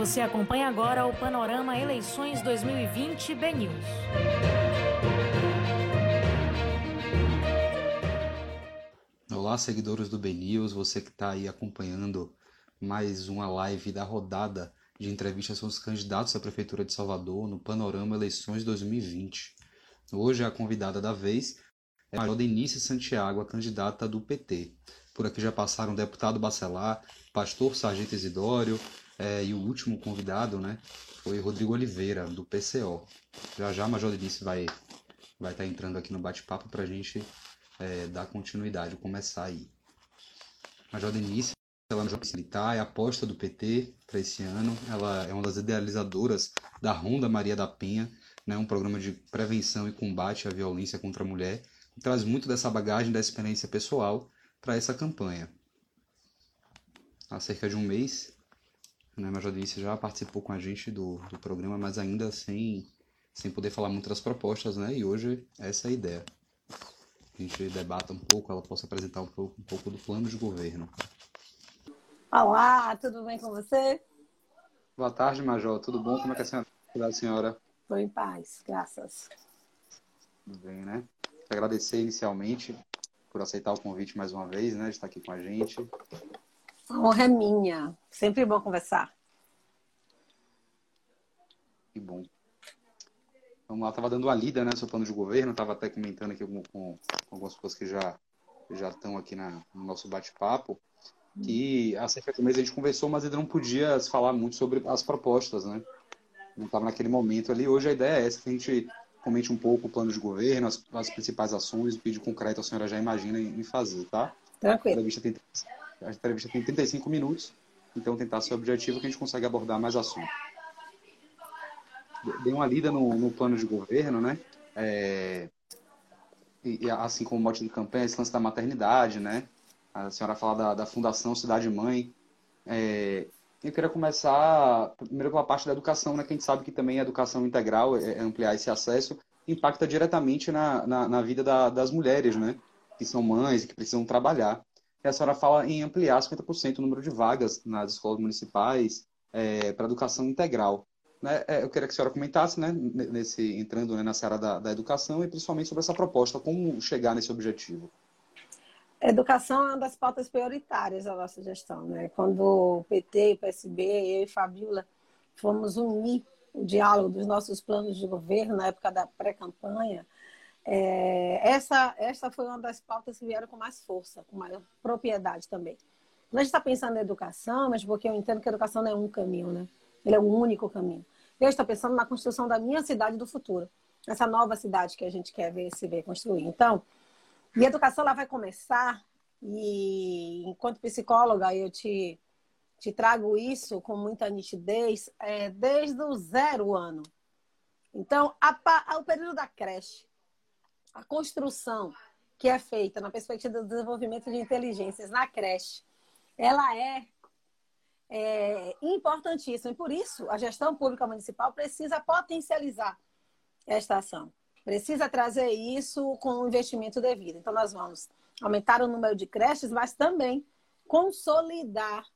Você acompanha agora o Panorama Eleições 2020 BNews. Olá, seguidores do BNews, você que está aí acompanhando mais uma live da rodada de entrevistas com os candidatos à Prefeitura de Salvador no Panorama Eleições 2020. Hoje a convidada da vez é a Denise Santiago, a candidata do PT. Por aqui já passaram o deputado Bacelar, pastor Sargento Isidório, é, e o último convidado, né, foi Rodrigo Oliveira, do PCO. Já já a Major Denise vai vai estar tá entrando aqui no bate-papo para a gente é, dar continuidade, começar aí. Major Denise, ela no Militar, é aposta do PT para esse ano. Ela é uma das idealizadoras da Ronda Maria da Penha, né, um programa de prevenção e combate à violência contra a mulher, traz muito dessa bagagem da experiência pessoal para essa campanha. Há cerca de um mês, né? Mas Jodice já participou com a gente do, do programa, mas ainda sem, sem poder falar muito das propostas, né? E hoje essa é a ideia. A gente debata um pouco, ela possa apresentar um pouco, um pouco do plano de governo. Olá, tudo bem com você? Boa tarde, Major. Tudo bom? Como é que é a senhora? A senhora? Estou em paz, graças. Tudo bem, né? Agradecer inicialmente por aceitar o convite mais uma vez, né? De estar aqui com a gente. A honra é minha. Sempre bom conversar. Que bom. Vamos lá, estava dando uma lida, né, seu plano de governo, estava até comentando aqui com, com, com, algumas pessoas que já, já estão aqui na, no nosso bate-papo, que há cerca de um mês a gente conversou, mas ainda não podia falar muito sobre as propostas, né? Não estava naquele momento ali. Hoje a ideia é essa, que a gente comente um pouco o plano de governo, as, as principais ações, o pedido concreto a senhora já imagina em, em fazer, tá? Tranquilo. A entrevista, tem, a entrevista tem 35 minutos, então tentar ser objetivo que a gente consegue abordar mais assuntos. Dei uma lida no, no plano de governo, né? É, e, assim como o mote de campanha, esse lance da maternidade, né? A senhora fala da, da Fundação Cidade Mãe. É, eu queria começar primeiro pela parte da educação, né? Que a gente sabe que também a educação integral, é, é ampliar esse acesso, impacta diretamente na, na, na vida da, das mulheres, né? Que são mães e que precisam trabalhar. E a senhora fala em ampliar 50% o número de vagas nas escolas municipais é, para educação integral. Né? É, eu queria que a senhora comentasse, né, nesse, entrando né, nessa área da, da educação e principalmente sobre essa proposta, como chegar nesse objetivo. Educação é uma das pautas prioritárias da nossa gestão. Né? Quando o PT, o PSB, eu e Fabiola fomos unir o diálogo dos nossos planos de governo na época da pré-campanha, é, essa, essa foi uma das pautas que vieram com mais força, com maior propriedade também. Quando a gente está pensando na educação, mas porque eu entendo que a educação não é um caminho, né? Ele é o único caminho. Eu estou pensando na construção da minha cidade do futuro. Essa nova cidade que a gente quer ver se ver construir. Então, e a educação ela vai começar, e enquanto psicóloga eu te, te trago isso com muita nitidez, é, desde o zero ano. Então, a, a, o período da creche, a construção que é feita na perspectiva do desenvolvimento de inteligências na creche, ela é, é importantíssima. E por isso, a gestão pública municipal precisa potencializar esta ação. Precisa trazer isso com o investimento devido. Então, nós vamos aumentar o número de creches, mas também consolidar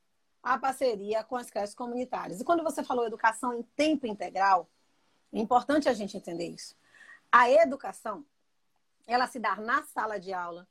a parceria com as creches comunitárias. E quando você falou educação em tempo integral, é importante a gente entender isso. A educação ela se dar na sala de aula,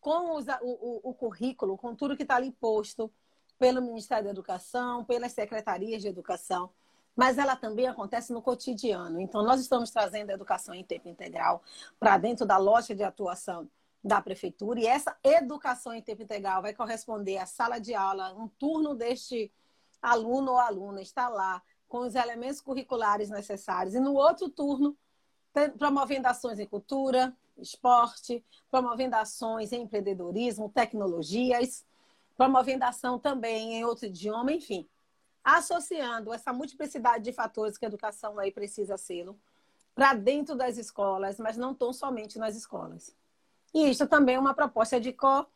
com os, o, o, o, currículo, com tudo que está ali posto pelo Ministério da Educação, pelas secretarias de educação, mas ela também acontece no cotidiano. Então, nós estamos trazendo a educação em tempo integral para dentro da loja de atuação da prefeitura, e essa educação em tempo integral vai corresponder à sala de aula, um turno deste aluno ou aluna está lá com os elementos curriculares necessários, e no outro turno, promovendo ações em cultura, esporte, promovendo ações em empreendedorismo, tecnologias, promovendo ação também em outro idioma, enfim. Associando essa multiplicidade de fatores que a educação aí precisa ser para dentro das escolas, mas não tão somente nas escolas. E isso também é uma proposta de co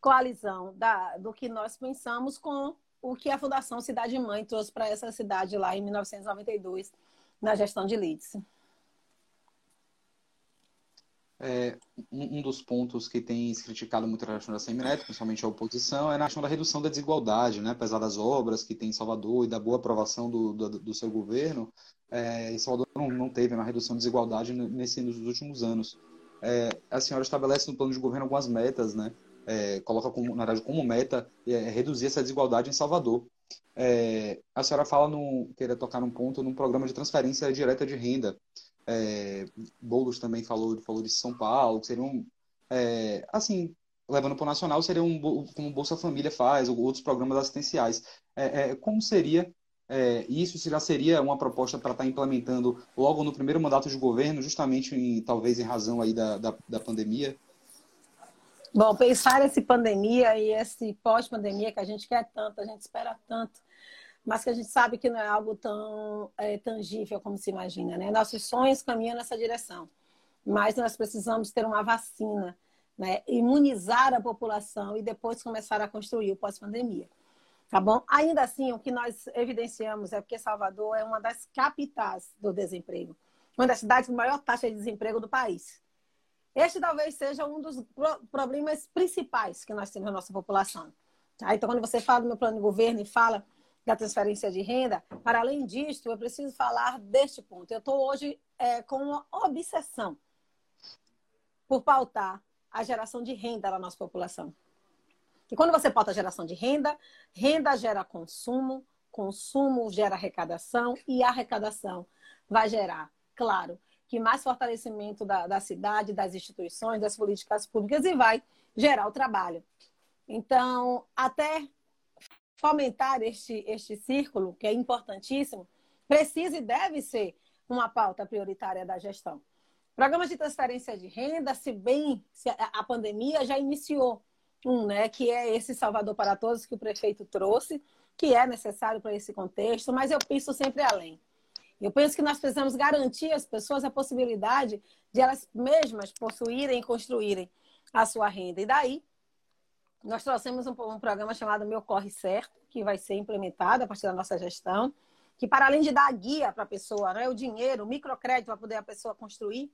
coalizão da, do que nós pensamos com o que a Fundação Cidade Mãe trouxe para essa cidade lá em 1992, na gestão de Leeds. É, um, dos pontos que tem se criticado muito a questão da semineto, principalmente a oposição, é na questão da redução da desigualdade, né? apesar das obras que tem em Salvador e da boa aprovação do, do, do seu governo, é, Salvador não, não, teve uma redução de desigualdade nesse, nos últimos anos. É, a senhora estabelece no plano de governo algumas metas, né? É, coloca como, na verdade, como meta é, reduzir essa desigualdade em Salvador. É, a senhora fala, no, queria tocar num ponto, num programa de transferência direta de renda. É, Boulos também falou, falou de São Paulo, que seriam, é, assim, levando para o nacional, seria um, como Bolsa Família faz, ou outros programas assistenciais. É, é como seria é, isso? Se já seria uma proposta para estar tá implementando logo no primeiro mandato de governo, justamente, em, talvez em razão aí da, da, da pandemia? Bom, pensar esse pandemia e esse pós-pandemia que a gente quer tanto, a gente espera tanto, mas que a gente sabe que não é algo tão é, tangível como se imagina, né? Nossos sonhos caminham nessa direção, mas nós precisamos ter uma vacina, né? Imunizar a população e depois começar a construir o pós-pandemia, tá bom? Ainda assim, o que nós evidenciamos é que Salvador é uma das capitais do desemprego, uma das cidades com maior taxa de desemprego do país. Este talvez seja um dos problemas principais que nós temos na nossa população. Tá? Então, quando você fala do meu plano de governo e fala da transferência de renda, para além disso, eu preciso falar deste ponto. Eu estou hoje é, com uma obsessão por pautar a geração de renda da nossa população. E quando você pauta a geração de renda, renda gera consumo, consumo gera arrecadação e arrecadação vai gerar, claro, que mais fortalecimento da, da cidade, das instituições, das políticas públicas e vai gerar o trabalho. Então, até fomentar este, este círculo, que é importantíssimo, precisa e deve ser uma pauta prioritária da gestão. Programas de transferência de renda, se bem se a pandemia já iniciou um, né, que é esse Salvador para Todos que o prefeito trouxe, que é necessário para esse contexto, mas eu penso sempre além. Eu penso que nós precisamos garantir às pessoas a possibilidade de elas mesmas possuírem e construírem a sua renda. E daí nós trouxemos um, um programa chamado Meu Corre Certo, que vai ser implementado a partir da nossa gestão, que para além de dar guia para a pessoa, né, o dinheiro, o microcrédito para poder a pessoa construir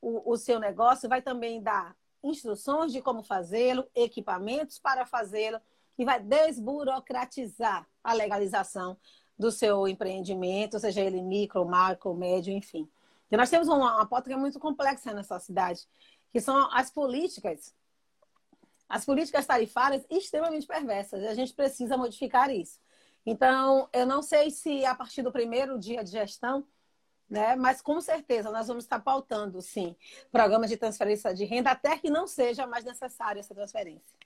o, o seu negócio, vai também dar instruções de como fazê-lo, equipamentos para fazê-lo e vai desburocratizar a legalização do seu empreendimento, seja ele micro, macro, médio, enfim. E nós temos uma, uma pauta que é muito complexa nessa cidade, que são as políticas as políticas tarifárias extremamente perversas. E a gente precisa modificar isso. Então, eu não sei se a partir do primeiro dia de gestão, né, mas com certeza nós vamos estar pautando, sim, programas de transferência de renda até que não seja mais necessária essa transferência.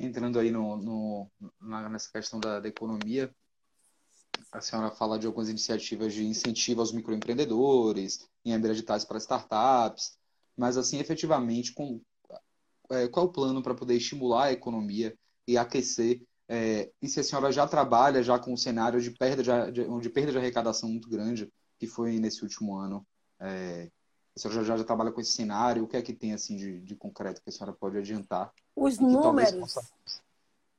Entrando aí no, no nessa questão da, da economia, a senhora fala de algumas iniciativas de incentivo aos microempreendedores, em editais para startups, mas assim, efetivamente, com, é, qual é o plano para poder estimular a economia e aquecer? É, e se a senhora já trabalha já com um cenário de perda de, de, de perda de arrecadação muito grande, que foi nesse último ano, é, a senhora já, já, trabalha com esse cenário? O que é que tem assim de, de concreto que a senhora pode adiantar? Os números, possa...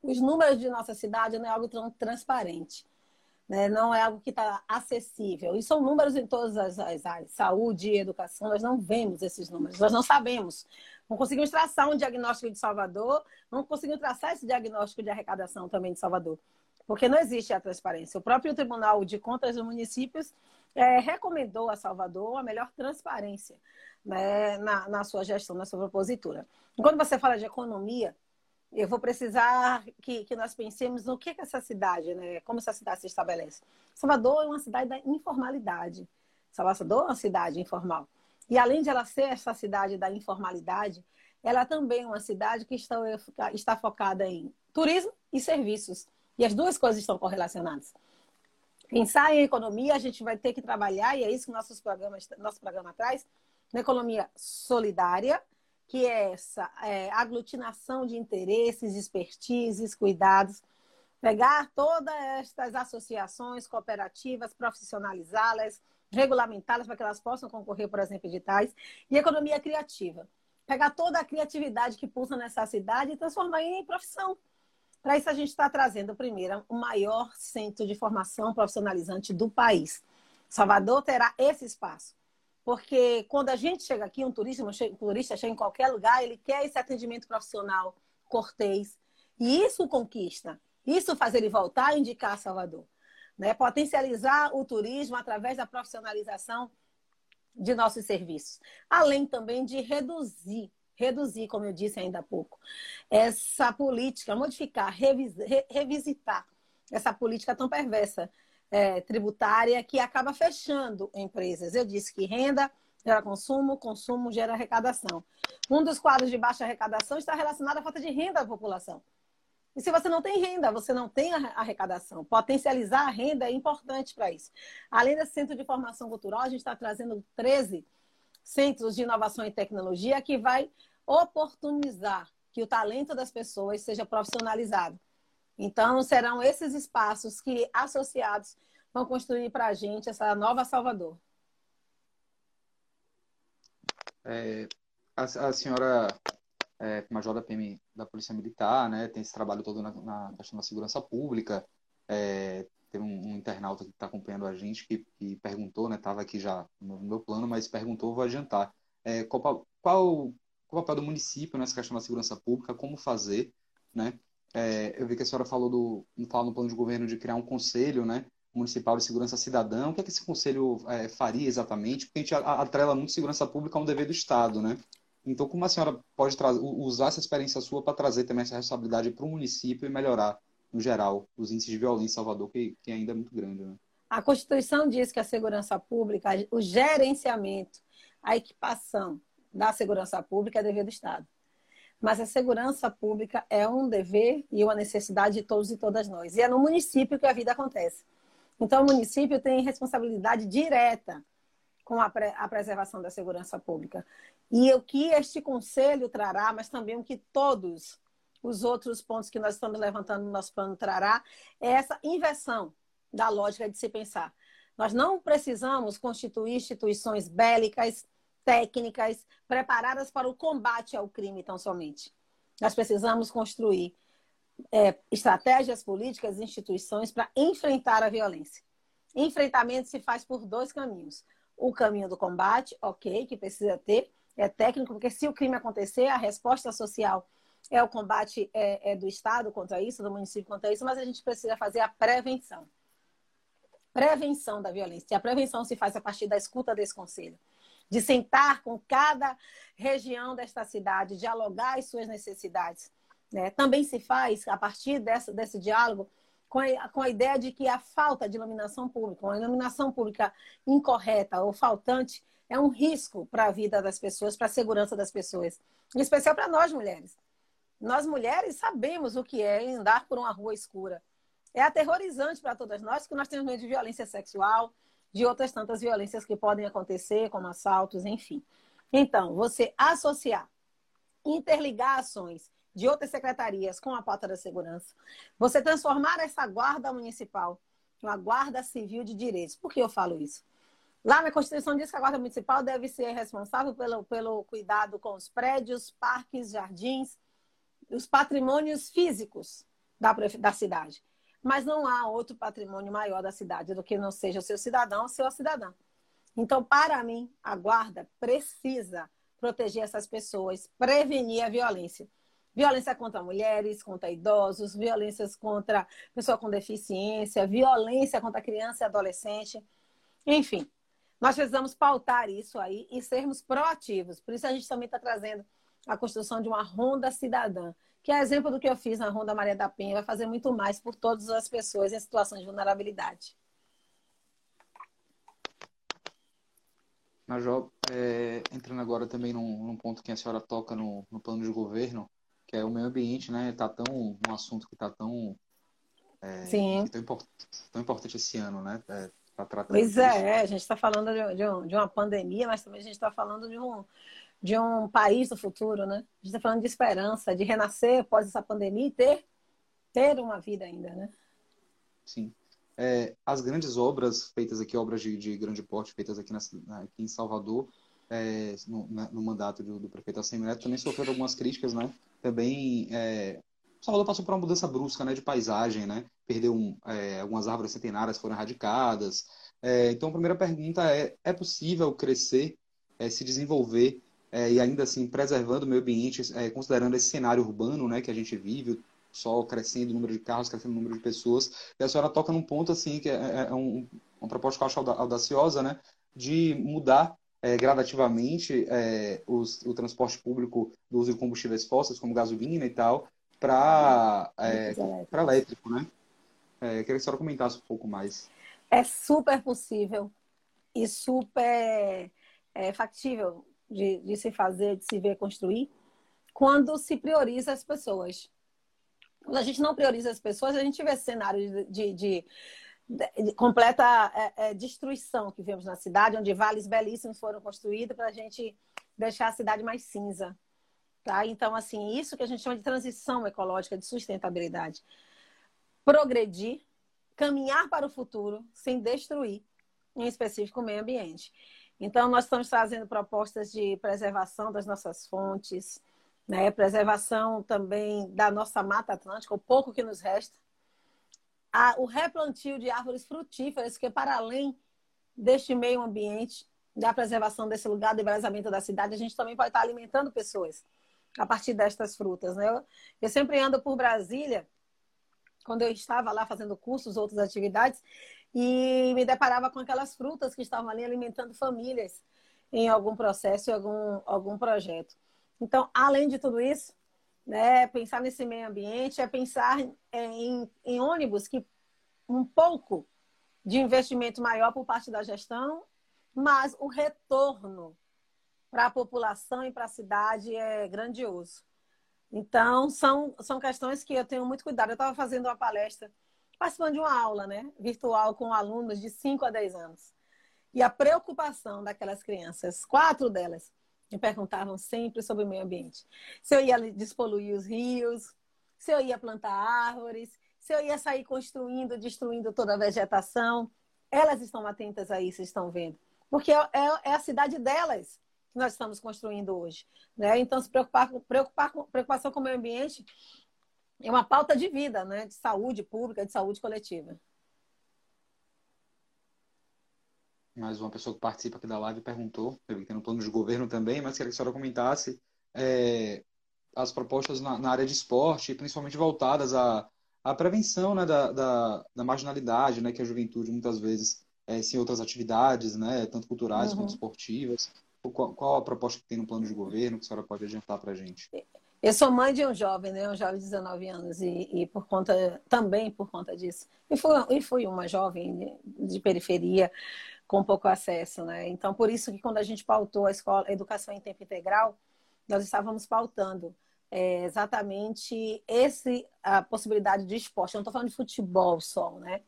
os números de nossa cidade não é algo tão transparente né? não é algo que está acessível. E são números em todas as, as áreas, saúde, educação, nós não vemos esses números, nós não sabemos. Não conseguimos traçar um diagnóstico de Salvador, não conseguimos traçar esse diagnóstico de arrecadação também de Salvador, porque não existe a transparência. O próprio Tribunal de Contas dos Municípios é, recomendou a Salvador a melhor transparência né, na, na sua gestão, na sua propositura. E quando você fala de economia, eu vou precisar que, que nós pensemos no que, que essa cidade, né? Como essa cidade se estabelece. Salvador é uma cidade da informalidade. Salvador é uma cidade informal. E além de ela ser essa cidade da informalidade, ela também é uma cidade que está, está focada em turismo e serviços. E as duas coisas estão correlacionadas. Pensar em economia, a gente vai ter que trabalhar, e é isso que nossos programas, nosso programa traz, na economia solidária, que é essa é, aglutinação de interesses, expertises, cuidados, pegar todas estas associações cooperativas, profissionalizá-las, regulamentá-las para que elas possam concorrer, por exemplo, editais, e economia criativa. Pegar toda a criatividade que pulsa nessa cidade e transformar em profissão. Para isso, a gente está trazendo, primeiro, o maior centro de formação profissionalizante do país. Salvador terá esse espaço. Porque quando a gente chega aqui, um turista, um turista chega em qualquer lugar, ele quer esse atendimento profissional, cortês. E isso conquista. Isso faz ele voltar e indicar Salvador. Né? Potencializar o turismo através da profissionalização de nossos serviços. Além também de reduzir, reduzir, como eu disse ainda há pouco, essa política, modificar, revis, re, revisitar essa política tão perversa é, tributária que acaba fechando empresas. Eu disse que renda gera consumo, consumo gera arrecadação. Um dos quadros de baixa arrecadação está relacionado à falta de renda da população. E se você não tem renda, você não tem arrecadação. Potencializar a renda é importante para isso. Além desse centro de formação cultural, a gente está trazendo 13 centros de inovação e tecnologia que vai oportunizar que o talento das pessoas seja profissionalizado. Então, serão esses espaços que, associados, vão construir para a gente essa nova Salvador. É, a, a senhora é, major da PM da Polícia Militar, né? Tem esse trabalho todo na, na questão da segurança pública. É, tem um, um, internauta que está acompanhando a gente que, que perguntou, né? Estava aqui já no meu plano, mas perguntou, vou adiantar. É, qual, qual, qual o papel do município nessa questão da segurança pública? Como fazer, né? É, eu vi que a senhora falou do, fala no plano de governo de criar um conselho, né? Municipal de Segurança Cidadã. O que é que esse conselho é, faria exatamente? Porque a gente atrela muito segurança pública a um dever do Estado, né? Então, como a senhora pode usar essa experiência sua para trazer também essa responsabilidade para o município e melhorar, no geral, os índices de violência em Salvador, que, que ainda é muito grande? Né? A Constituição diz que a segurança pública, o gerenciamento, a equipação da segurança pública é dever do Estado. Mas a segurança pública é um dever e uma necessidade de todos e todas nós. E é no município que a vida acontece. Então, o município tem responsabilidade direta com a, pre a preservação da segurança pública. E o que este conselho trará, mas também o que todos os outros pontos que nós estamos levantando no nosso plano trará, é essa inversão da lógica de se pensar. Nós não precisamos constituir instituições bélicas, técnicas, preparadas para o combate ao crime tão somente. Nós precisamos construir é, estratégias políticas e instituições para enfrentar a violência. Enfrentamento se faz por dois caminhos o caminho do combate, ok, que precisa ter, é técnico, porque se o crime acontecer, a resposta social é o combate é, é do Estado contra isso, do município contra isso, mas a gente precisa fazer a prevenção. Prevenção da violência. E a prevenção se faz a partir da escuta desse conselho. De sentar com cada região desta cidade, dialogar as suas necessidades. Né? Também se faz, a partir dessa, desse diálogo, com a, com a ideia de que a falta de iluminação pública, uma iluminação pública incorreta ou faltante, é um risco para a vida das pessoas, para a segurança das pessoas. Em especial para nós mulheres. Nós mulheres sabemos o que é andar por uma rua escura. É aterrorizante para todas nós, que nós temos medo de violência sexual, de outras tantas violências que podem acontecer, como assaltos, enfim. Então, você associar, interligar ações de outras secretarias com a pauta da segurança, você transformar essa guarda municipal uma guarda civil de direitos. Por que eu falo isso? Lá na Constituição diz que a guarda municipal deve ser responsável pelo, pelo cuidado com os prédios, parques, jardins, os patrimônios físicos da, da cidade. Mas não há outro patrimônio maior da cidade do que não seja o seu cidadão ou sua cidadã. Então, para mim, a guarda precisa proteger essas pessoas, prevenir a violência violência contra mulheres, contra idosos, violências contra pessoa com deficiência, violência contra criança e adolescente. Enfim, nós precisamos pautar isso aí e sermos proativos. Por isso a gente também está trazendo a construção de uma ronda cidadã, que é exemplo do que eu fiz na Ronda Maria da Penha, vai fazer muito mais por todas as pessoas em situações de vulnerabilidade. Major, é, entrando agora também num, num, ponto que a senhora toca no, no plano de governo, que é o meio ambiente, né? Tá tão um assunto que está tão é, Sim. Tão, importante, tão importante esse ano, né? É, tratar pois disso. é, a gente está falando de, de, um, de, uma pandemia, mas também a gente está falando de um, de um país do futuro, né? A gente está falando de esperança, de renascer após essa pandemia e ter, ter uma vida ainda, né? Sim. É, as grandes obras feitas aqui, obras de, de grande porte feitas aqui, na, aqui em Salvador, é, no, no, mandato do, do prefeito Assemineto, também sofreram algumas críticas, né? Também é, Salvador passou por uma mudança brusca, né, de paisagem, né? Perdeu um, é, algumas árvores centenárias foram erradicadas, É, então, a primeira pergunta é: é possível crescer, é, se desenvolver é, e ainda assim preservando o meio ambiente, é, considerando esse cenário urbano né, que a gente vive, só crescendo o número de carros, crescendo o número de pessoas. E a senhora toca num ponto assim que é, é, é um, uma proposta que eu acho audaciosa, né, de mudar é, gradativamente é, os, o transporte público do uso de combustíveis fósseis, como gasolina e tal, para é, elétrico, né? É, queria que a senhora comentasse um pouco mais. É super possível e super é, factível de, de se fazer, de se ver construir, quando se prioriza as pessoas. Quando a gente não prioriza as pessoas, a gente vê cenário de, de, de, de completa é, é, destruição que vemos na cidade, onde vales belíssimos foram construídos para a gente deixar a cidade mais cinza. Tá? Então, assim, isso que a gente chama de transição ecológica, de sustentabilidade. Progredir, caminhar para o futuro sem destruir, em específico, o meio ambiente. Então, nós estamos trazendo propostas de preservação das nossas fontes, né? preservação também da nossa Mata Atlântica, o pouco que nos resta. o replantio de árvores frutíferas, que para além deste meio ambiente, da preservação desse lugar de embelezamento da cidade, a gente também pode estar alimentando pessoas a partir destas frutas. Né? Eu sempre ando por Brasília, quando eu estava lá fazendo cursos, outras atividades, e me deparava com aquelas frutas que estavam ali alimentando famílias em algum processo, em algum, algum projeto. Então, além de tudo isso, né, pensar nesse meio ambiente é pensar em, em ônibus que um pouco de investimento maior por parte da gestão, mas o retorno para a população e para a cidade é grandioso. Então, são, são questões que eu tenho muito cuidado. Eu estava fazendo uma palestra participando de uma aula né, virtual com alunos de 5 a 10 anos. E a preocupação daquelas crianças, quatro delas, me perguntavam sempre sobre o meio ambiente. Se eu ia despoluir os rios, se eu ia plantar árvores, se eu ia sair construindo, destruindo toda a vegetação. Elas estão atentas a isso, estão vendo. Porque é, é, é a cidade delas que nós estamos construindo hoje. Né? Então, se preocupar, preocupar, preocupação com o meio ambiente é uma pauta de vida, né? De saúde pública, de saúde coletiva. Mais uma pessoa que participa aqui da live perguntou, eu vi que tem no plano de governo também, mas queria que a senhora comentasse é, as propostas na, na, área de esporte, principalmente voltadas à, à prevenção né, da, da, da, marginalidade, né, que a juventude muitas vezes é, se em outras atividades, né, tanto culturais uhum. quanto esportivas. Qual, qual, a proposta que tem no plano de governo que a senhora pode adiantar para a gente? Eu sou mãe de um jovem, né? Um jovem de 19 anos e, e por conta também por conta disso. E fui, e fui uma jovem de, periferia com pouco acesso, né? Então por isso que quando a gente pautou a escola, a educação em tempo integral, nós estávamos pautando é, exatamente esse a possibilidade de esporte. Eu não estou falando de futebol só, né?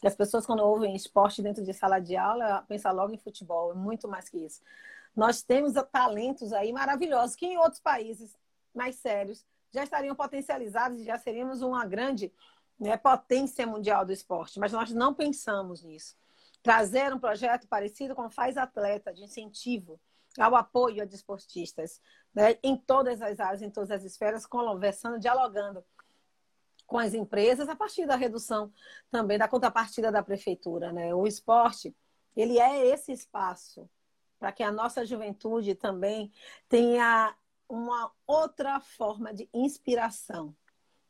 Que as pessoas quando ouvem esporte dentro de sala de aula pensam logo em futebol, é muito mais que isso. Nós temos talentos aí maravilhosos que em outros países mais sérios, já estariam potencializados e já seríamos uma grande né, potência mundial do esporte. Mas nós não pensamos nisso. Trazer um projeto parecido com Faz Atleta, de incentivo ao apoio a desportistas, né, em todas as áreas, em todas as esferas, conversando, dialogando com as empresas, a partir da redução também da contrapartida da prefeitura. Né? O esporte, ele é esse espaço para que a nossa juventude também tenha uma outra forma de inspiração.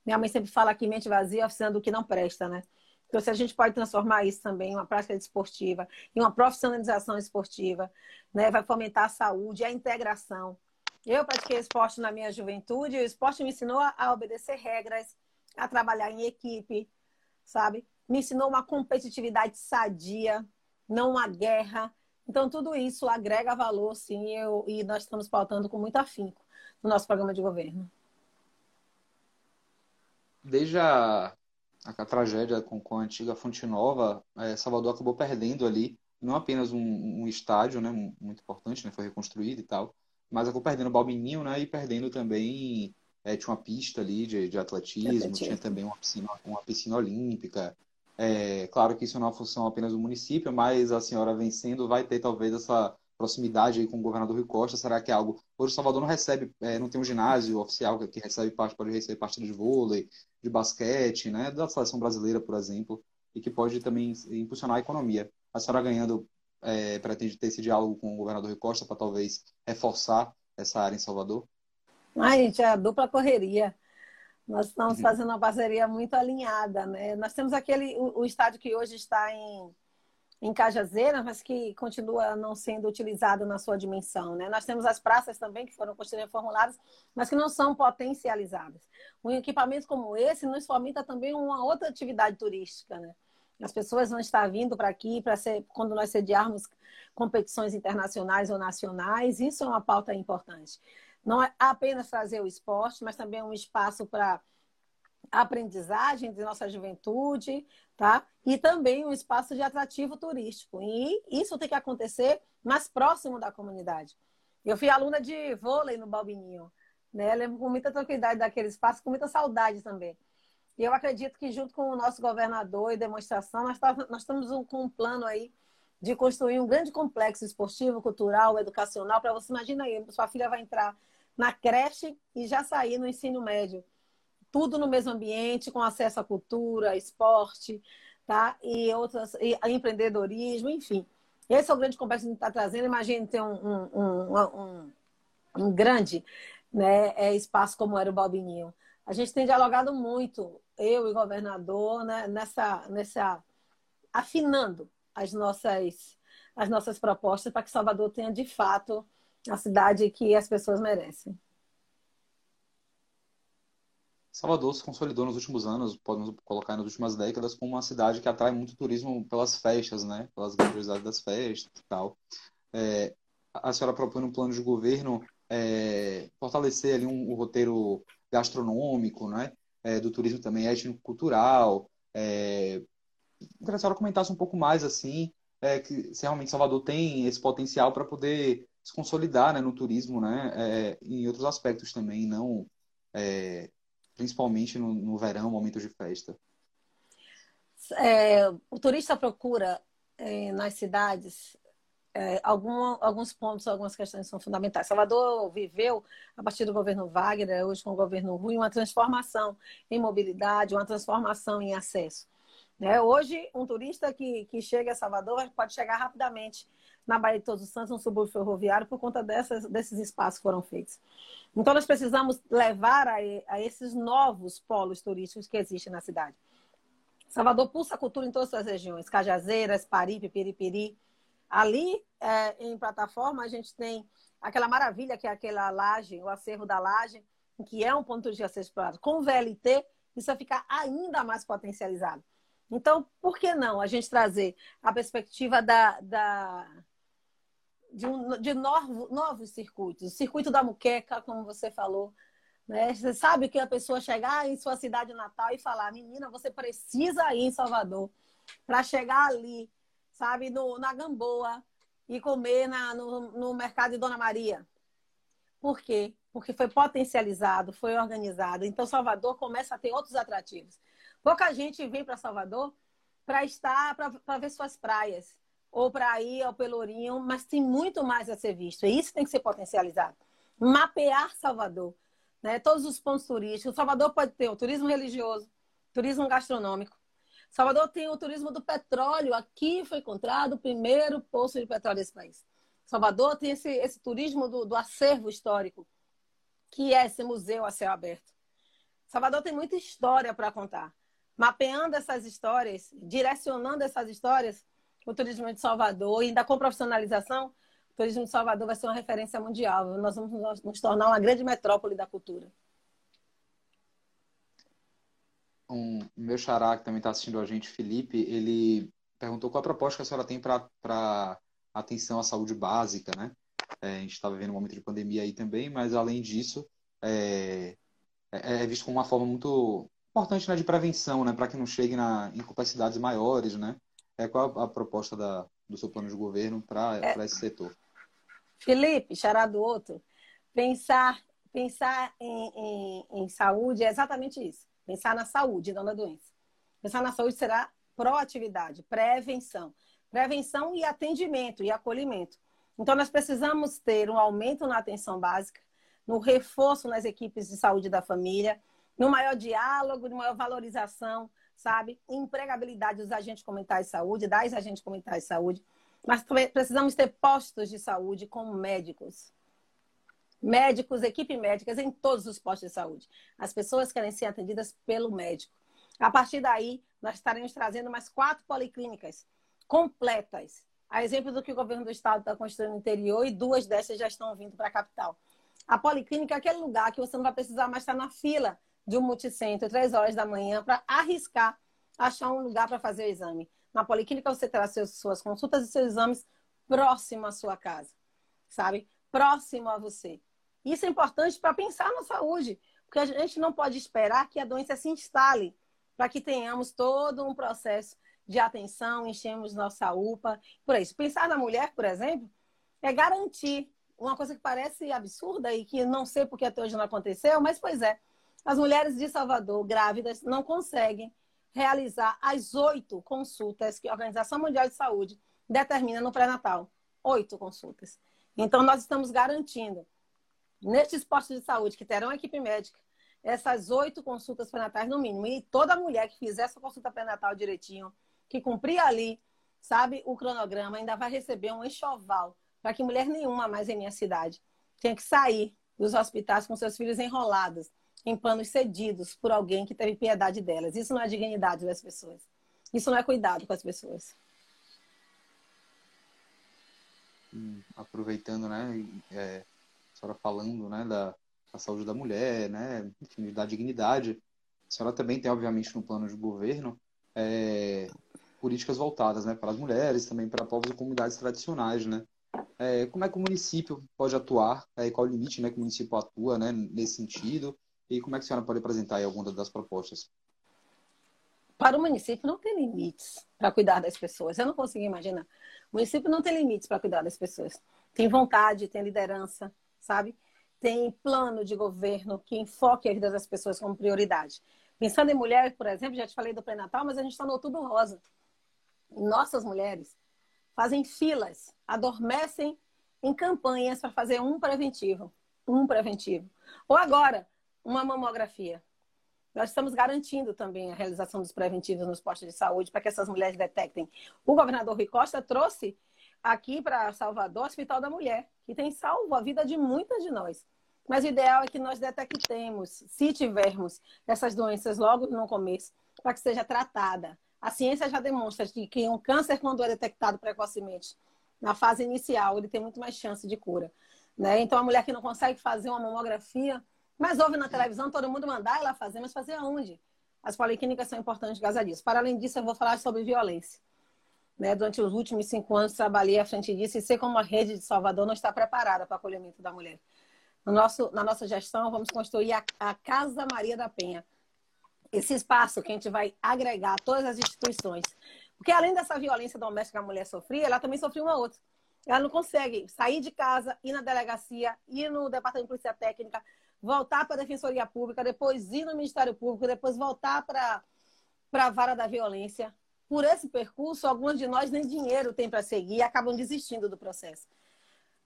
Minha mãe sempre fala que mente vazia oficina o que não presta, né? Então, se a gente pode transformar isso também em uma prática esportiva, em uma profissionalização esportiva, né? vai fomentar a saúde, a integração. Eu pratiquei esporte na minha juventude e o esporte me ensinou a obedecer regras, a trabalhar em equipe, sabe? Me ensinou uma competitividade sadia, não uma guerra. Então, tudo isso agrega valor, sim, eu, e nós estamos pautando com muito afinco no nosso programa de governo. Desde a, a, a tragédia com, com, a antiga Fonte Nova, é, Salvador acabou perdendo ali não apenas um, um estádio, né, muito importante, né, foi reconstruído e tal, mas acabou perdendo o Balbininho, né, e perdendo também é, tinha uma pista ali de, de atletismo, atletismo, tinha também uma piscina, uma piscina olímpica. É, claro que isso não é uma função apenas do município, mas a senhora vencendo vai ter talvez essa proximidade aí com o governador Rui Costa? Será que é algo. Hoje o Salvador não recebe, é, não tem um ginásio oficial que recebe parte, pode receber partida de vôlei, de basquete, né? Da seleção brasileira, por exemplo. e que pode também impulsionar a economia. A senhora ganhando é, pretende ter esse diálogo com o governador Rui Costa para talvez reforçar essa área em Salvador? Ai, gente, é a dupla correria. Nós estamos uhum. fazendo uma parceria muito alinhada, né? Nós temos aquele o, o estádio que hoje está em em Cajazeiras, mas que continua não sendo utilizado na sua dimensão. Né? Nós temos as praças também que foram reformuladas, mas que não são potencializadas. Um equipamento como esse nos fomenta também uma outra atividade turística. Né? As pessoas vão estar vindo para aqui para quando nós sediarmos competições internacionais ou nacionais. Isso é uma pauta importante. Não é apenas trazer o esporte, mas também um espaço para aprendizagem de nossa juventude, tá? E também um espaço de atrativo turístico. E isso tem que acontecer mais próximo da comunidade. Eu fui aluna de vôlei no Balbininho, né? lembro com muita tranquilidade daquele espaço, com muita saudade também. E eu acredito que junto com o nosso governador e demonstração, nós, tá, nós estamos um, com um plano aí de construir um grande complexo esportivo, cultural, educacional, para você imagina aí, sua filha vai entrar na creche e já sair no ensino médio tudo no mesmo ambiente, com acesso à cultura, esporte, tá? E outras, e empreendedorismo, enfim. Esse é o grande complexo que a gente está trazendo. Imagine ter um, um, um, um, grande né, é, espaço como era o Balbininho. A gente tem dialogado muito, eu e o governador, né, nessa, nessa afinando as nossas, as nossas propostas para que Salvador tenha de fato a cidade que as pessoas merecem. Salvador se consolidou nos últimos anos, podemos colocar nas últimas décadas, como uma cidade que atrai muito turismo pelas festas, né? Pelas grandiosidades das festas e tal. É, a senhora propõe um plano de governo é, fortalecer ali um, um, roteiro gastronômico, né? É, do turismo também étnico-cultural. É, que a senhora comentasse um pouco mais, assim, é, que se realmente Salvador tem esse potencial para poder se consolidar né, no turismo, né? É, em outros aspectos também, não... É, principalmente no, no verão, momentos de festa? É, o turista procura é, nas cidades é, algum, alguns pontos, algumas questões são fundamentais. Salvador viveu, a partir do governo Wagner, hoje com o governo Rui, uma transformação em mobilidade, uma transformação em acesso. Né? Hoje, um turista que, que chega a Salvador pode chegar rapidamente na Baía de Todos os Santos, no subúrbio ferroviário, por conta dessas, desses espaços que foram feitos. Então, nós precisamos levar a, a esses novos polos turísticos que existem na cidade. Salvador pulsa a cultura em todas as suas regiões, Cajazeiras, Paripe, Piripiri. Ali, é, em plataforma, a gente tem aquela maravilha que é aquela laje, o acervo da laje, que é um ponto de acesso explorado. Com o VLT, isso vai ficar ainda mais potencializado. Então, por que não a gente trazer a perspectiva da, da de, um, de novo, novos circuitos. O circuito da muqueca, como você falou. Né? Você sabe que a pessoa chegar em sua cidade natal e falar, menina, você precisa ir em Salvador para chegar ali, sabe, no, na Gamboa e comer na, no, no mercado de Dona Maria. Por quê? Porque foi potencializado, foi organizado. Então, Salvador começa a ter outros atrativos. Pouca gente vem para Salvador para estar, para ver suas praias ou para ir ao Pelourinho, mas tem muito mais a ser visto. E isso tem que ser potencializado. Mapear Salvador, né? todos os pontos turísticos. Salvador pode ter o turismo religioso, turismo gastronômico. Salvador tem o turismo do petróleo. Aqui foi encontrado o primeiro poço de petróleo desse país. Salvador tem esse, esse turismo do, do acervo histórico, que é esse museu a céu aberto. Salvador tem muita história para contar. Mapeando essas histórias, direcionando essas histórias, o turismo de Salvador e ainda com profissionalização, o turismo de Salvador vai ser uma referência mundial. Nós vamos nos tornar uma grande metrópole da cultura. Um meu xará que também está assistindo a gente, Felipe, ele perguntou qual a proposta que a senhora tem para atenção à saúde básica, né? É, a gente está vivendo um momento de pandemia aí também, mas além disso, é, é, é visto como uma forma muito importante né, de prevenção, né? Para que não chegue na, em capacidades maiores, né? É, qual a proposta da, do seu plano de governo para é, esse setor? Felipe, xará do outro, pensar, pensar em, em, em, saúde é exatamente isso. Pensar na saúde, não na doença. Pensar na saúde será proatividade, prevenção. Prevenção e atendimento e acolhimento. Então, nós precisamos ter um aumento na atenção básica, no reforço nas equipes de saúde da família, no maior diálogo, no maior valorização sabe? Empregabilidade dos agentes comunitários de saúde, das agentes comunitários de saúde. Mas precisamos ter postos de saúde com médicos. Médicos, equipe médicas em todos os postos de saúde. As pessoas querem ser atendidas pelo médico. A partir daí, nós estaremos trazendo mais quatro policlínicas completas. A exemplo do que o governo do estado está construindo no interior e duas dessas já estão vindo para a capital. A policlínica é aquele lugar que você não vai precisar mais estar na fila de um multicentro, três horas da manhã, para arriscar achar um lugar para fazer o exame. Na policlínica você terá seus, suas consultas e seus exames próximo à sua casa, sabe? Próximo a você. Isso é importante para pensar na saúde, porque a gente não pode esperar que a doença se instale para que tenhamos todo um processo de atenção, enchemos nossa UPA, por isso. Pensar na mulher, por exemplo, é garantir uma coisa que parece absurda e que não sei porque até hoje não aconteceu, mas pois é. As mulheres de Salvador grávidas não conseguem realizar as oito consultas que a Organização Mundial de Saúde determina no pré-natal. Oito consultas. Então, nós estamos garantindo, nestes postos de saúde que terão equipe médica, essas oito consultas pré-natais no mínimo. E toda mulher que fizer essa consulta pré-natal direitinho, que cumprir ali, sabe, o cronograma, ainda vai receber um enxoval para que mulher nenhuma mais em minha cidade tenha que sair dos hospitais com seus filhos enrolados em panos cedidos por alguém que teve piedade delas. Isso não é dignidade das pessoas. Isso não é cuidado com as pessoas. Hum, aproveitando, né, é, a senhora falando, né, da, a saúde da mulher, né? Enfim, da dignidade. A senhora também tem, obviamente, no plano de governo, é, políticas voltadas né, para as mulheres, também para povos e comunidades tradicionais, né? É, como é que o município pode atuar? É, qual o limite né, que o município atua né, nesse sentido? E como é que a senhora pode apresentar aí alguma das propostas? Para o município não tem limites para cuidar das pessoas. Eu não consigo imaginar. O município não tem limites para cuidar das pessoas. Tem vontade, tem liderança, sabe? tem plano de governo que enfoque a vida das pessoas como prioridade. Pensando em mulher, por exemplo, já te falei do pré-natal, mas a gente está no outubro rosa. Nossas mulheres fazem filas, adormecem em campanhas para fazer um preventivo. Um preventivo. Ou agora, uma mamografia. Nós estamos garantindo também a realização dos preventivos nos postos de saúde para que essas mulheres detectem. O governador Rui Costa trouxe aqui para Salvador o Hospital da Mulher, que tem salvo a vida de muitas de nós. Mas o ideal é que nós detectemos, se tivermos essas doenças logo no começo, para que seja tratada. A ciência já demonstra que um câncer, quando é detectado precocemente, na fase inicial, ele tem muito mais chance de cura. Né? Então, a mulher que não consegue fazer uma mamografia, mas ouve na televisão todo mundo mandar ela fazer, mas fazer aonde? As policlínicas são importantes por causa disso. Para além disso, eu vou falar sobre violência. Né? Durante os últimos cinco anos, trabalhei à frente disso e sei como a rede de Salvador não está preparada para o acolhimento da mulher. No nosso, na nossa gestão, vamos construir a, a Casa Maria da Penha. Esse espaço que a gente vai agregar todas as instituições. Porque além dessa violência doméstica que a mulher sofria, ela também sofreu uma outra. Ela não consegue sair de casa, ir na delegacia, ir no Departamento de Polícia Técnica, voltar para a Defensoria Pública, depois ir no Ministério Público, depois voltar para a vara da violência. Por esse percurso, alguns de nós nem dinheiro tem para seguir e acabam desistindo do processo.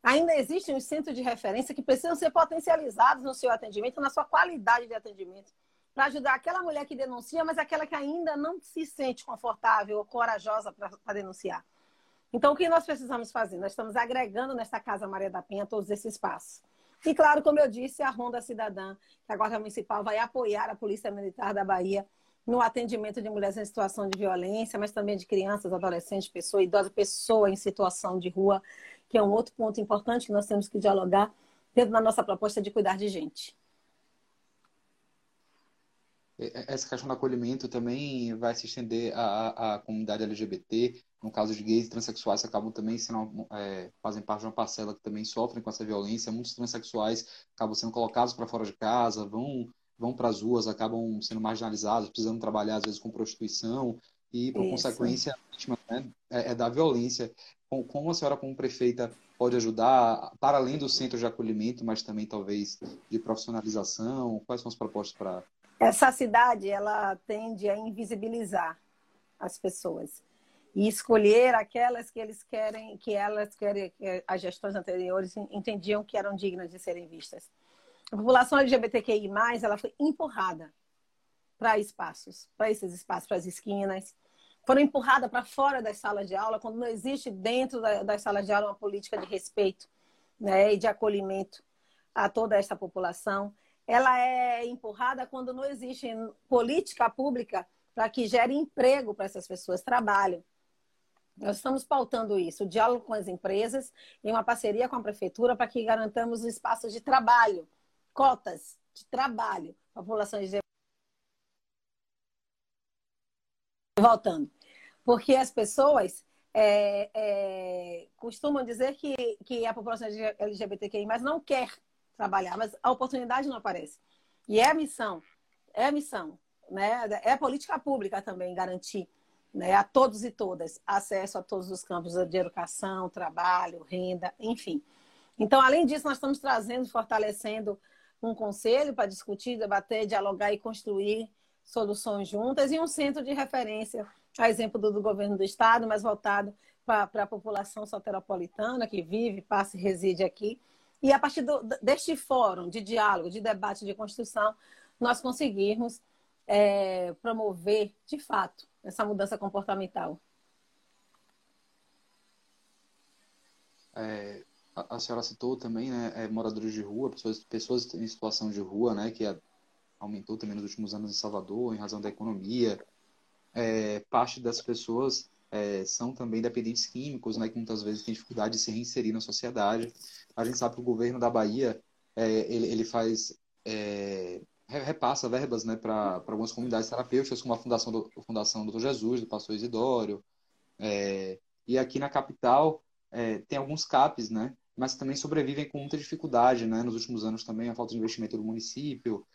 Ainda existem os centros de referência que precisam ser potencializados no seu atendimento, na sua qualidade de atendimento, para ajudar aquela mulher que denuncia, mas aquela que ainda não se sente confortável ou corajosa para denunciar. Então, o que nós precisamos fazer? Nós estamos agregando nesta Casa Maria da Penha todos esses passos. E, claro, como eu disse, a Ronda Cidadã, que a Guarda Municipal vai apoiar a Polícia Militar da Bahia no atendimento de mulheres em situação de violência, mas também de crianças, adolescentes, pessoa idosa, pessoa em situação de rua que é um outro ponto importante que nós temos que dialogar dentro da nossa proposta de cuidar de gente. Essa questão do acolhimento também vai se estender à, à comunidade LGBT, no caso de gays e transexuais, que acabam também sendo, é, fazem parte de uma parcela que também sofrem com essa violência. Muitos transexuais acabam sendo colocados para fora de casa, vão, vão para as ruas, acabam sendo marginalizados, precisando trabalhar às vezes com prostituição e, por Isso. consequência, vítima né, é, é da violência como a senhora, como prefeita, pode ajudar, para além do centro de acolhimento, mas também talvez de profissionalização? Quais são as propostas para. Essa cidade, ela tende a invisibilizar as pessoas e escolher aquelas que eles querem, que elas querem, que as gestões anteriores entendiam que eram dignas de serem vistas. A população LGBTQI+, ela foi empurrada para espaços, para esses espaços, para as esquinas. Foram empurradas para fora das salas de aula, quando não existe dentro das salas de aula uma política de respeito né, e de acolhimento a toda essa população. Ela é empurrada quando não existe política pública para que gere emprego para essas pessoas, trabalho. Nós estamos pautando isso, o diálogo com as empresas em uma parceria com a prefeitura para que garantamos espaços de trabalho, cotas de trabalho, populações de voltando. Porque as pessoas é, é, costumam dizer que, que a população LGBTQI mas não quer trabalhar, mas a oportunidade não aparece. E é a missão, é a missão, né? É política pública também garantir né, a todos e todas acesso a todos os campos de educação, trabalho, renda, enfim. Então, além disso, nós estamos trazendo, fortalecendo um conselho para discutir, debater, dialogar e construir soluções juntas e um centro de referência, a exemplo do, do governo do estado, mas voltado para a população soteropolitana que vive, passa e reside aqui. E a partir do, deste fórum de diálogo, de debate, de construção, nós conseguirmos é, promover, de fato, essa mudança comportamental. É, a, a, senhora citou também, né, é, moradores de rua, pessoas, pessoas em situação de rua, né, que aumentou também nos últimos anos em Salvador, em razão da economia. É, parte das pessoas é, são também dependentes químicos, né, que muitas vezes têm dificuldade de se reinserir na sociedade. A gente sabe que o governo da Bahia é, ele, ele faz é, repassa verbas né, para algumas comunidades terapêuticas, como a Fundação do, a Fundação Doutor Jesus, do Pastor Isidório. E aqui na capital tem alguns CAPs, né, mas também sobrevivem com muita dificuldade. Né, nos últimos anos também a falta de investimento do município,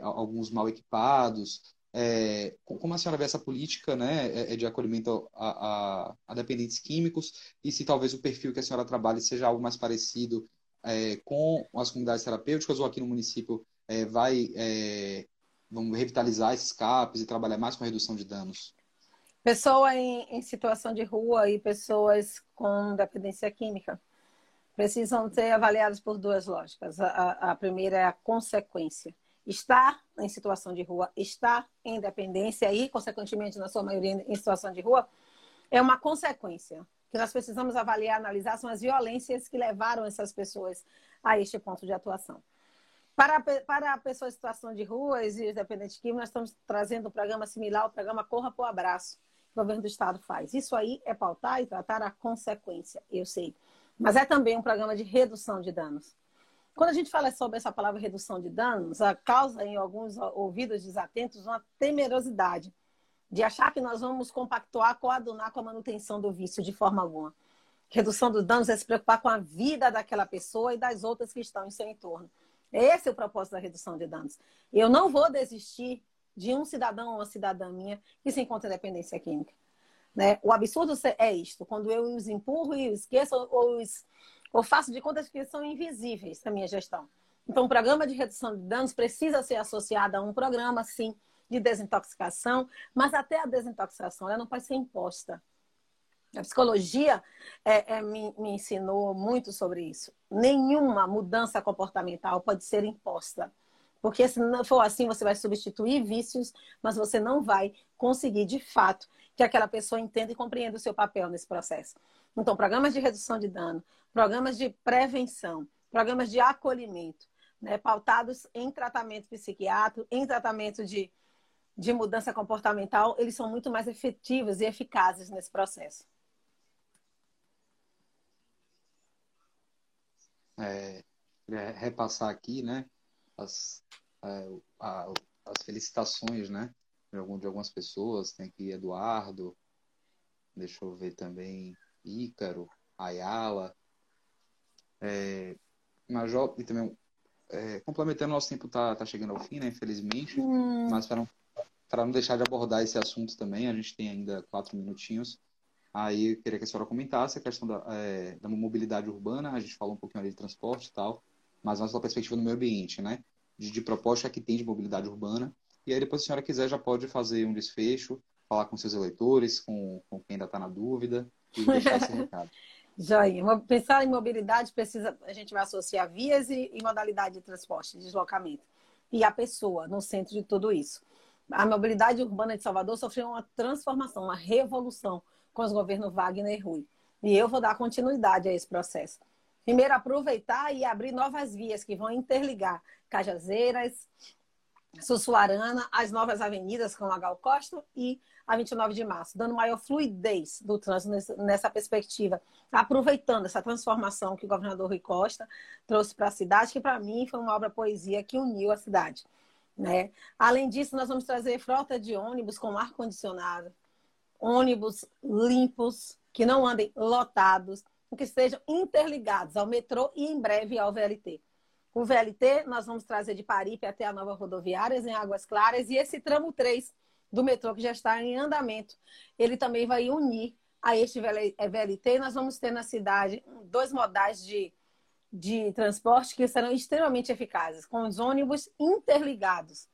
alguns mal equipados. É, como a senhora vê essa política né, é, é de acolhimento a, a, a, dependentes químicos e se talvez o perfil que a senhora trabalha seja algo mais parecido é, com as comunidades terapêuticas ou aqui no município é, vai é, vamos revitalizar esses CAPs e trabalhar mais com a redução de danos? Pessoa em, em situação de rua e pessoas com dependência química precisam ser avaliadas por duas lógicas. A, a, primeira é a consequência. Estar em situação de rua, estar em dependência e, consequentemente, na sua maioria, em situação de rua, é uma consequência que nós precisamos avaliar, analisar, são as violências que levaram essas pessoas a este ponto de atuação. Para, para a pessoa em situação de ruas e os dependentes químicos, nós estamos trazendo um programa similar ao programa Corra por Abraço, que o governo do estado faz. Isso aí é pautar e tratar a consequência, eu sei. Mas é também um programa de redução de danos. Quando a gente fala sobre essa palavra redução de danos, causa em alguns ouvidos desatentos uma temerosidade de achar que nós vamos compactuar, coadunar com a manutenção do vício de forma alguma. Redução dos danos é se preocupar com a vida daquela pessoa e das outras que estão em seu entorno. Esse é o propósito da redução de danos. Eu não vou desistir de um cidadão ou uma cidadã minha que se encontra em dependência química. Né? O absurdo é isto, quando eu os empurro e os esqueço ou, os, ou faço de contas que são invisíveis na minha gestão. Então, o programa de redução de danos precisa ser associado a um programa, sim, de desintoxicação, mas até a desintoxicação ela não pode ser imposta. A psicologia é, é, me, me, ensinou muito sobre isso. Nenhuma mudança comportamental pode ser imposta. Porque se não for assim, você vai substituir vícios, mas você não vai conseguir, de fato, que aquela pessoa entenda e compreenda o seu papel nesse processo. Então, programas de redução de dano, programas de prevenção, programas de acolhimento, né, pautados em tratamento psiquiátrico, em tratamento de, de mudança comportamental, eles são muito mais efetivos e eficazes nesse processo. é, repassar aqui, né, as, é, as felicitações, né, de algumas pessoas, tem aqui Eduardo, deixa eu ver também, Ícaro, Ayala, é, Major, e também, é, complementando, nosso tempo está tá chegando ao fim, né, infelizmente, hum. mas para não, para não deixar de abordar esse assunto também, a gente tem ainda quatro minutinhos, Aí eu queria que a senhora comentasse a questão da, é, da mobilidade urbana, a gente falou um pouquinho ali de transporte e tal, mas mais da perspectiva do meio ambiente, né? De, de proposta que tem de mobilidade urbana. E aí depois, se a senhora quiser, já pode fazer um desfecho, falar com seus eleitores, com, com quem ainda está na dúvida, e deixar esse recado. Joia. Pensar em mobilidade, precisa, a gente vai associar vias e, e modalidade de transporte, de deslocamento. E a pessoa no centro de tudo isso. A mobilidade urbana de Salvador sofreu uma transformação, uma revolução com os governos Wagner e Rui. E eu vou dar continuidade a esse processo. Primeiro, aproveitar e abrir novas vias que vão interligar Cajazeiras, Sussuarana, as novas avenidas como a Gal Costa e a 29 de março, dando maior fluidez do trânsito nessa perspectiva, aproveitando essa transformação que o governador Rui Costa trouxe para a cidade, que para mim foi uma obra poesia que uniu a cidade. Né? Além disso, nós vamos trazer frota de ônibus com ar-condicionado, ônibus limpos, que não andem lotados, que estejam interligados ao metrô e em breve ao VLT. O VLT nós vamos trazer de Paripe até a nova rodoviária em Águas Claras e esse tramo 3 do metrô que já está em andamento, ele também vai unir a este VLT. Nós vamos ter na cidade dois modais de, de transporte que serão extremamente eficazes, com os ônibus interligados.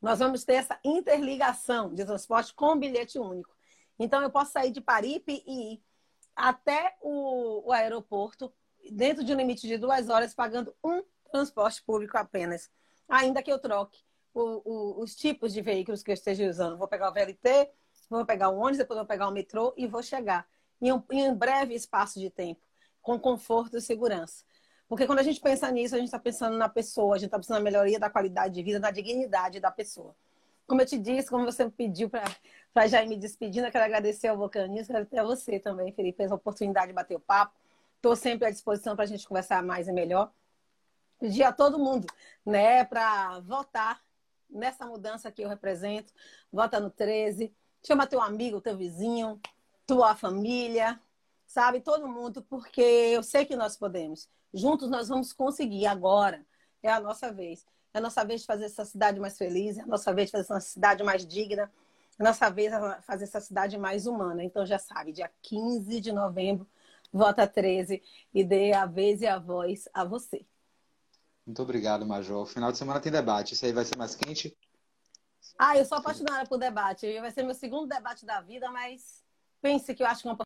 Nós vamos ter essa interligação de transporte com bilhete único. Então, eu posso sair de Paripe e ir até o, o aeroporto, dentro de um limite de duas horas, pagando um transporte público apenas, ainda que eu troque o, o, os tipos de veículos que eu esteja usando. Vou pegar o VLT, vou pegar o ônibus, depois vou pegar o metrô e vou chegar em um, em um breve espaço de tempo, com conforto e segurança. Porque quando a gente pensa nisso, a gente está pensando na pessoa, a gente está pensando na melhoria da qualidade de vida, na dignidade da pessoa. Como eu te disse, como você me pediu para já ir me despedindo, eu quero agradecer ao Vulcanismo, até a você também, Felipe, pela oportunidade de bater o papo. Estou sempre à disposição para a gente conversar mais e melhor. Pedir a todo mundo, né, para votar nessa mudança que eu represento. Vota no 13. Chama teu amigo, teu vizinho, tua família, sabe? Todo mundo, porque eu sei que nós podemos. Juntos nós vamos conseguir. Agora é a nossa vez. É a nossa vez de fazer essa cidade mais feliz, é a nossa vez de fazer essa cidade mais digna, é a nossa vez de fazer essa cidade mais humana. Então já sabe, dia 15 de novembro, vota 13 e dê a vez e a voz a você. Muito obrigado, Major. Final de semana tem debate. Isso aí vai ser mais quente? Ah, eu sou apaixonada por debate. Vai ser meu segundo debate da vida, mas pense que eu acho que é uma,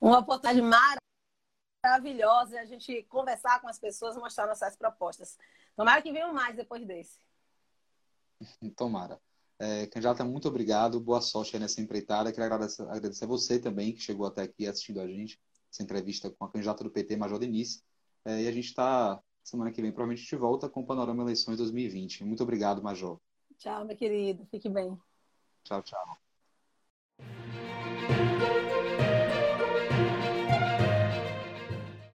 uma oportunidade maravilhosa a gente conversar com as pessoas e mostrar nossas propostas. Tomara que venham mais depois desse. Tomara. É, candidata, muito obrigado. Boa sorte nessa empreitada. Quero agradecer, agradecer a você também, que chegou até aqui assistindo a gente, essa entrevista com a candidata do PT, Major Denise. É, e a gente está Semana que vem, provavelmente, a gente volta com o Panorama Eleições 2020. Muito obrigado, Major. Tchau, meu querido. Fique bem. Tchau, tchau.